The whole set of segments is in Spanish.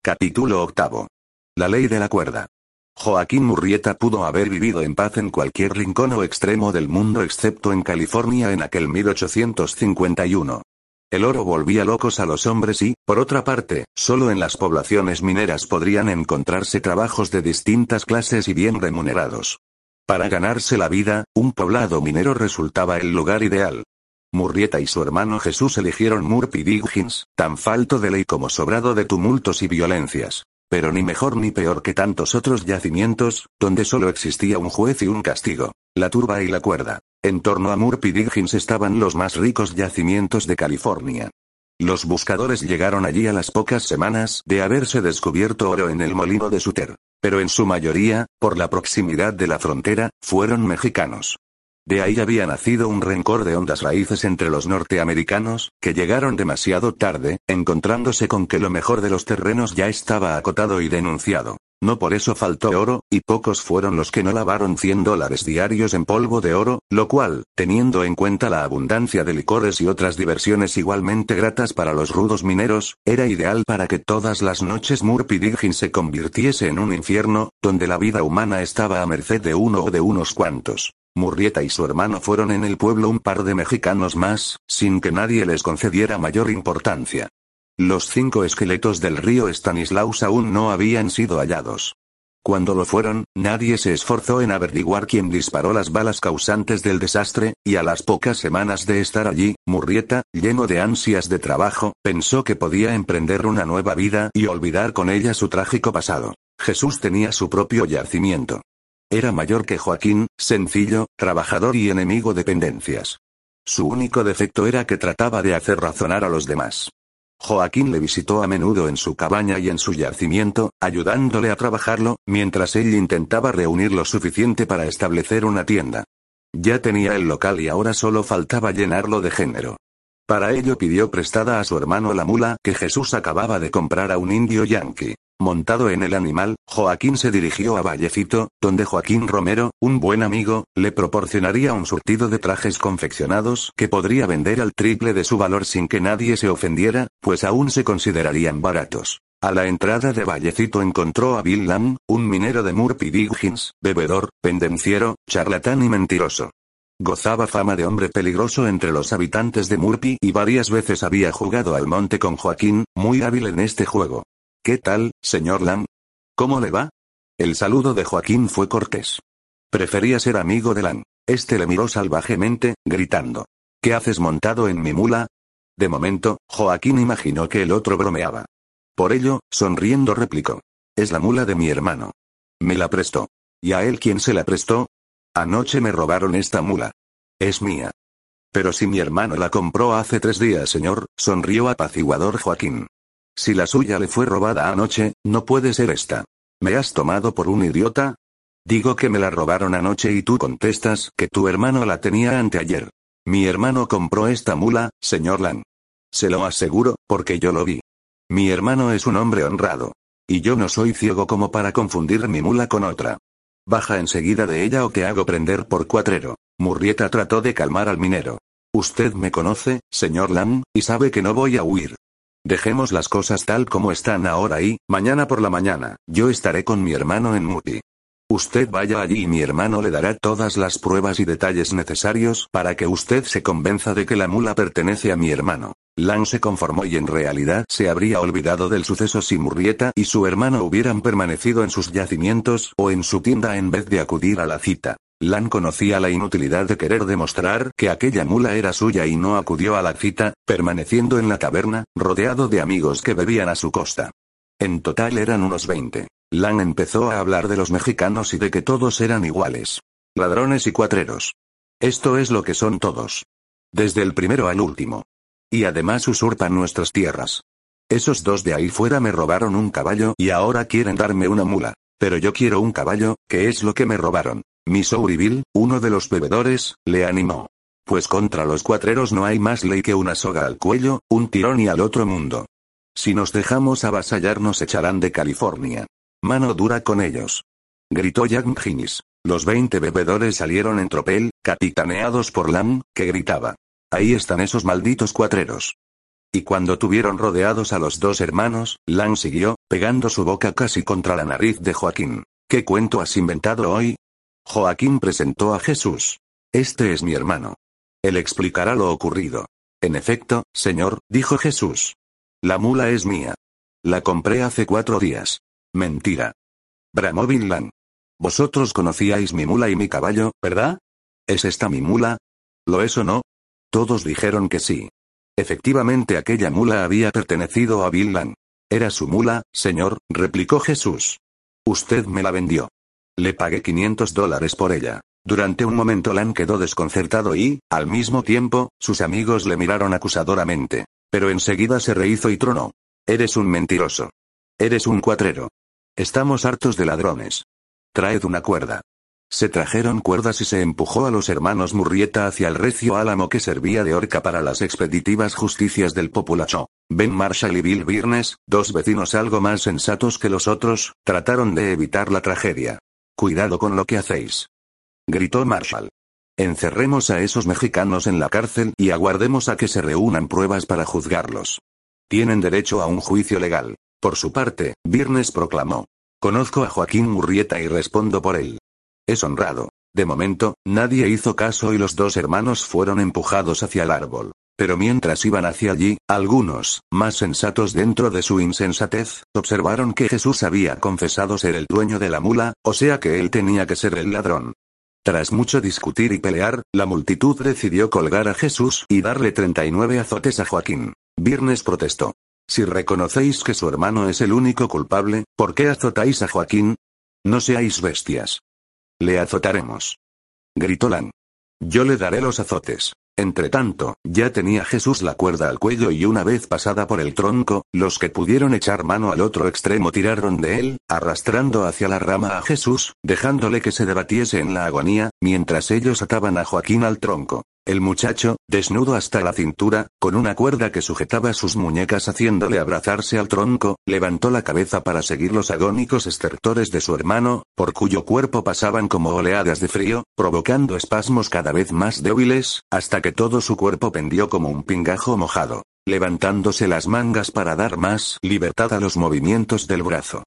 Capítulo octavo. La ley de la cuerda. Joaquín Murrieta pudo haber vivido en paz en cualquier rincón o extremo del mundo excepto en California en aquel 1851. El oro volvía locos a los hombres y, por otra parte, solo en las poblaciones mineras podrían encontrarse trabajos de distintas clases y bien remunerados. Para ganarse la vida, un poblado minero resultaba el lugar ideal. Murrieta y su hermano Jesús eligieron Murphy Diggins, tan falto de ley como sobrado de tumultos y violencias. Pero ni mejor ni peor que tantos otros yacimientos, donde solo existía un juez y un castigo, la turba y la cuerda. En torno a Murphy Diggins estaban los más ricos yacimientos de California. Los buscadores llegaron allí a las pocas semanas de haberse descubierto oro en el molino de Suter. Pero en su mayoría, por la proximidad de la frontera, fueron mexicanos. De ahí había nacido un rencor de hondas raíces entre los norteamericanos, que llegaron demasiado tarde, encontrándose con que lo mejor de los terrenos ya estaba acotado y denunciado. No por eso faltó oro, y pocos fueron los que no lavaron 100 dólares diarios en polvo de oro, lo cual, teniendo en cuenta la abundancia de licores y otras diversiones igualmente gratas para los rudos mineros, era ideal para que todas las noches Murphy se convirtiese en un infierno, donde la vida humana estaba a merced de uno o de unos cuantos. Murrieta y su hermano fueron en el pueblo un par de mexicanos más, sin que nadie les concediera mayor importancia. Los cinco esqueletos del río Stanislaus aún no habían sido hallados. Cuando lo fueron, nadie se esforzó en averiguar quién disparó las balas causantes del desastre, y a las pocas semanas de estar allí, Murrieta, lleno de ansias de trabajo, pensó que podía emprender una nueva vida y olvidar con ella su trágico pasado. Jesús tenía su propio yacimiento. Era mayor que Joaquín, sencillo, trabajador y enemigo de pendencias. Su único defecto era que trataba de hacer razonar a los demás. Joaquín le visitó a menudo en su cabaña y en su yacimiento, ayudándole a trabajarlo, mientras él intentaba reunir lo suficiente para establecer una tienda. Ya tenía el local y ahora solo faltaba llenarlo de género. Para ello pidió prestada a su hermano la mula que Jesús acababa de comprar a un indio yanqui. Montado en el animal, Joaquín se dirigió a Vallecito, donde Joaquín Romero, un buen amigo, le proporcionaría un surtido de trajes confeccionados que podría vender al triple de su valor sin que nadie se ofendiera, pues aún se considerarían baratos. A la entrada de Vallecito encontró a Bill Lam, un minero de Murphy Diggins, bebedor, pendenciero, charlatán y mentiroso. Gozaba fama de hombre peligroso entre los habitantes de Murphy y varias veces había jugado al monte con Joaquín, muy hábil en este juego. ¿Qué tal, señor Lam? ¿Cómo le va? El saludo de Joaquín fue cortés. Prefería ser amigo de Lam. Este le miró salvajemente, gritando. ¿Qué haces montado en mi mula? De momento, Joaquín imaginó que el otro bromeaba. Por ello, sonriendo replicó. Es la mula de mi hermano. Me la prestó. ¿Y a él quién se la prestó? Anoche me robaron esta mula. Es mía. Pero si mi hermano la compró hace tres días, señor, sonrió apaciguador Joaquín. Si la suya le fue robada anoche, no puede ser esta. ¿Me has tomado por un idiota? Digo que me la robaron anoche y tú contestas que tu hermano la tenía anteayer. Mi hermano compró esta mula, señor Lan. Se lo aseguro, porque yo lo vi. Mi hermano es un hombre honrado. Y yo no soy ciego como para confundir mi mula con otra. Baja enseguida de ella o te hago prender por cuatrero. Murrieta trató de calmar al minero. Usted me conoce, señor Lam, y sabe que no voy a huir. Dejemos las cosas tal como están ahora y, mañana por la mañana, yo estaré con mi hermano en Muti. Usted vaya allí y mi hermano le dará todas las pruebas y detalles necesarios para que usted se convenza de que la mula pertenece a mi hermano. Lan se conformó y en realidad se habría olvidado del suceso si Murrieta y su hermano hubieran permanecido en sus yacimientos o en su tienda en vez de acudir a la cita. Lan conocía la inutilidad de querer demostrar que aquella mula era suya y no acudió a la cita, permaneciendo en la taberna, rodeado de amigos que bebían a su costa. En total eran unos veinte. Lan empezó a hablar de los mexicanos y de que todos eran iguales. Ladrones y cuatreros. Esto es lo que son todos. Desde el primero al último. Y además usurpan nuestras tierras. Esos dos de ahí fuera me robaron un caballo y ahora quieren darme una mula. Pero yo quiero un caballo, que es lo que me robaron. Missouri Bill, uno de los bebedores, le animó. Pues contra los cuatreros no hay más ley que una soga al cuello, un tirón y al otro mundo. Si nos dejamos avasallar nos echarán de California. Mano dura con ellos. Gritó Jack Higgins. Los veinte bebedores salieron en tropel, capitaneados por Lam, que gritaba. Ahí están esos malditos cuatreros. Y cuando tuvieron rodeados a los dos hermanos, Lan siguió, pegando su boca casi contra la nariz de Joaquín. ¿Qué cuento has inventado hoy? Joaquín presentó a Jesús. Este es mi hermano. Él explicará lo ocurrido. En efecto, señor, dijo Jesús. La mula es mía. La compré hace cuatro días. Mentira. Bramó Lan. Vosotros conocíais mi mula y mi caballo, ¿verdad? ¿Es esta mi mula? ¿Lo es o no? Todos dijeron que sí. Efectivamente aquella mula había pertenecido a Lan. Era su mula, señor, replicó Jesús. Usted me la vendió. Le pagué 500 dólares por ella. Durante un momento Lan quedó desconcertado y, al mismo tiempo, sus amigos le miraron acusadoramente. Pero enseguida se rehizo y tronó. Eres un mentiroso. Eres un cuatrero. Estamos hartos de ladrones. Traed una cuerda. Se trajeron cuerdas y se empujó a los hermanos Murrieta hacia el recio álamo que servía de horca para las expeditivas justicias del populacho. Ben Marshall y Bill Birnes, dos vecinos algo más sensatos que los otros, trataron de evitar la tragedia. Cuidado con lo que hacéis. Gritó Marshall. Encerremos a esos mexicanos en la cárcel y aguardemos a que se reúnan pruebas para juzgarlos. Tienen derecho a un juicio legal. Por su parte, Birnes proclamó. Conozco a Joaquín Murrieta y respondo por él. Es honrado. De momento, nadie hizo caso y los dos hermanos fueron empujados hacia el árbol. Pero mientras iban hacia allí, algunos, más sensatos dentro de su insensatez, observaron que Jesús había confesado ser el dueño de la mula, o sea que él tenía que ser el ladrón. Tras mucho discutir y pelear, la multitud decidió colgar a Jesús y darle 39 azotes a Joaquín. Viernes protestó. Si reconocéis que su hermano es el único culpable, ¿por qué azotáis a Joaquín? No seáis bestias. Le azotaremos. Gritó Lan. Yo le daré los azotes. Entretanto, ya tenía Jesús la cuerda al cuello y una vez pasada por el tronco, los que pudieron echar mano al otro extremo tiraron de él, arrastrando hacia la rama a Jesús, dejándole que se debatiese en la agonía, mientras ellos ataban a Joaquín al tronco. El muchacho, desnudo hasta la cintura, con una cuerda que sujetaba sus muñecas haciéndole abrazarse al tronco, levantó la cabeza para seguir los agónicos estertores de su hermano, por cuyo cuerpo pasaban como oleadas de frío, provocando espasmos cada vez más débiles, hasta que todo su cuerpo pendió como un pingajo mojado, levantándose las mangas para dar más libertad a los movimientos del brazo.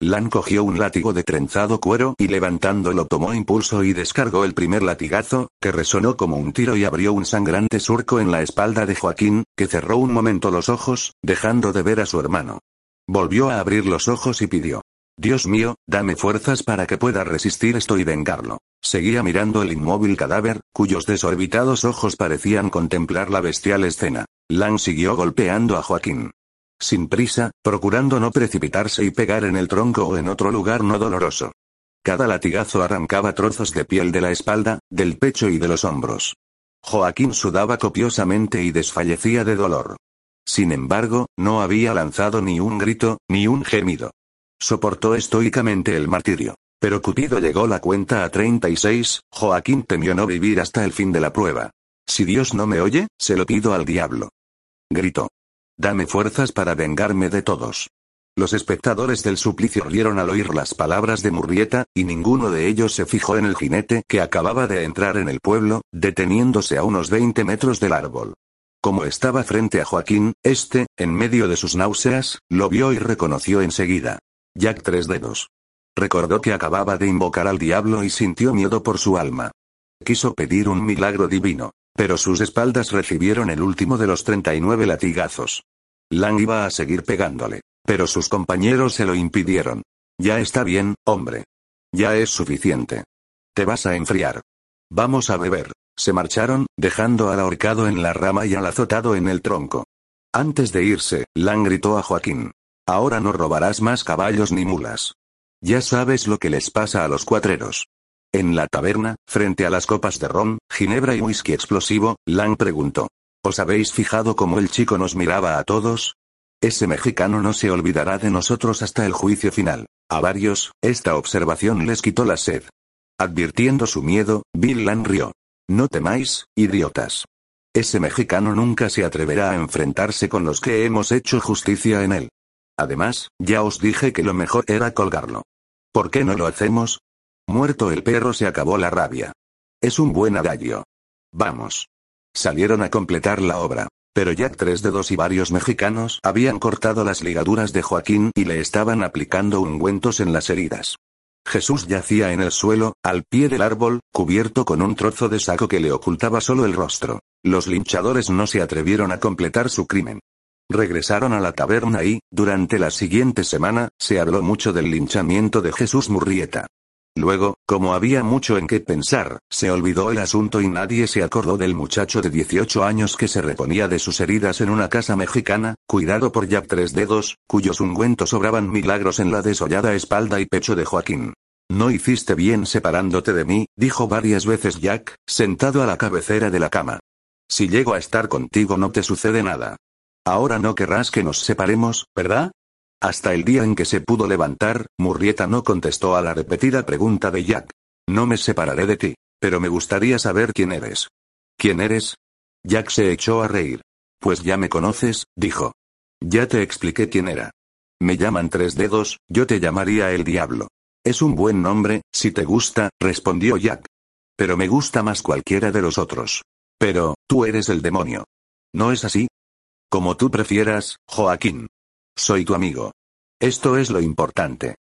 Lan cogió un látigo de trenzado cuero y levantándolo tomó impulso y descargó el primer latigazo, que resonó como un tiro y abrió un sangrante surco en la espalda de Joaquín, que cerró un momento los ojos, dejando de ver a su hermano. Volvió a abrir los ojos y pidió. Dios mío, dame fuerzas para que pueda resistir esto y vengarlo. Seguía mirando el inmóvil cadáver, cuyos desorbitados ojos parecían contemplar la bestial escena. Lan siguió golpeando a Joaquín sin prisa, procurando no precipitarse y pegar en el tronco o en otro lugar no doloroso. Cada latigazo arrancaba trozos de piel de la espalda, del pecho y de los hombros. Joaquín sudaba copiosamente y desfallecía de dolor. Sin embargo, no había lanzado ni un grito, ni un gemido. Soportó estoicamente el martirio. Pero Cupido llegó la cuenta a 36, Joaquín temió no vivir hasta el fin de la prueba. Si Dios no me oye, se lo pido al diablo. Gritó. Dame fuerzas para vengarme de todos. Los espectadores del suplicio rieron al oír las palabras de Murrieta, y ninguno de ellos se fijó en el jinete que acababa de entrar en el pueblo, deteniéndose a unos 20 metros del árbol. Como estaba frente a Joaquín, este, en medio de sus náuseas, lo vio y reconoció enseguida. Jack tres dedos. Recordó que acababa de invocar al diablo y sintió miedo por su alma. Quiso pedir un milagro divino. Pero sus espaldas recibieron el último de los 39 latigazos. Lang iba a seguir pegándole. Pero sus compañeros se lo impidieron. Ya está bien, hombre. Ya es suficiente. Te vas a enfriar. Vamos a beber. Se marcharon, dejando al ahorcado en la rama y al azotado en el tronco. Antes de irse, Lang gritó a Joaquín. Ahora no robarás más caballos ni mulas. Ya sabes lo que les pasa a los cuatreros. En la taberna, frente a las copas de ron, ginebra y whisky explosivo, Lang preguntó. ¿Os habéis fijado cómo el chico nos miraba a todos? Ese mexicano no se olvidará de nosotros hasta el juicio final. A varios, esta observación les quitó la sed. Advirtiendo su miedo, Bill Lan rió. No temáis, idiotas. Ese mexicano nunca se atreverá a enfrentarse con los que hemos hecho justicia en él. Además, ya os dije que lo mejor era colgarlo. ¿Por qué no lo hacemos? Muerto el perro se acabó la rabia. Es un buen adagio. Vamos. Salieron a completar la obra. Pero Jack Tres Dedos y varios mexicanos habían cortado las ligaduras de Joaquín y le estaban aplicando ungüentos en las heridas. Jesús yacía en el suelo, al pie del árbol, cubierto con un trozo de saco que le ocultaba solo el rostro. Los linchadores no se atrevieron a completar su crimen. Regresaron a la taberna y, durante la siguiente semana, se habló mucho del linchamiento de Jesús Murrieta. Luego, como había mucho en qué pensar, se olvidó el asunto y nadie se acordó del muchacho de 18 años que se reponía de sus heridas en una casa mexicana, cuidado por Jack Tres Dedos, cuyos ungüentos sobraban milagros en la desollada espalda y pecho de Joaquín. No hiciste bien separándote de mí, dijo varias veces Jack, sentado a la cabecera de la cama. Si llego a estar contigo no te sucede nada. Ahora no querrás que nos separemos, ¿verdad? Hasta el día en que se pudo levantar, Murrieta no contestó a la repetida pregunta de Jack. No me separaré de ti, pero me gustaría saber quién eres. ¿Quién eres? Jack se echó a reír. Pues ya me conoces, dijo. Ya te expliqué quién era. Me llaman tres dedos, yo te llamaría el diablo. Es un buen nombre, si te gusta, respondió Jack. Pero me gusta más cualquiera de los otros. Pero, tú eres el demonio. ¿No es así? Como tú prefieras, Joaquín. Soy tu amigo. Esto es lo importante.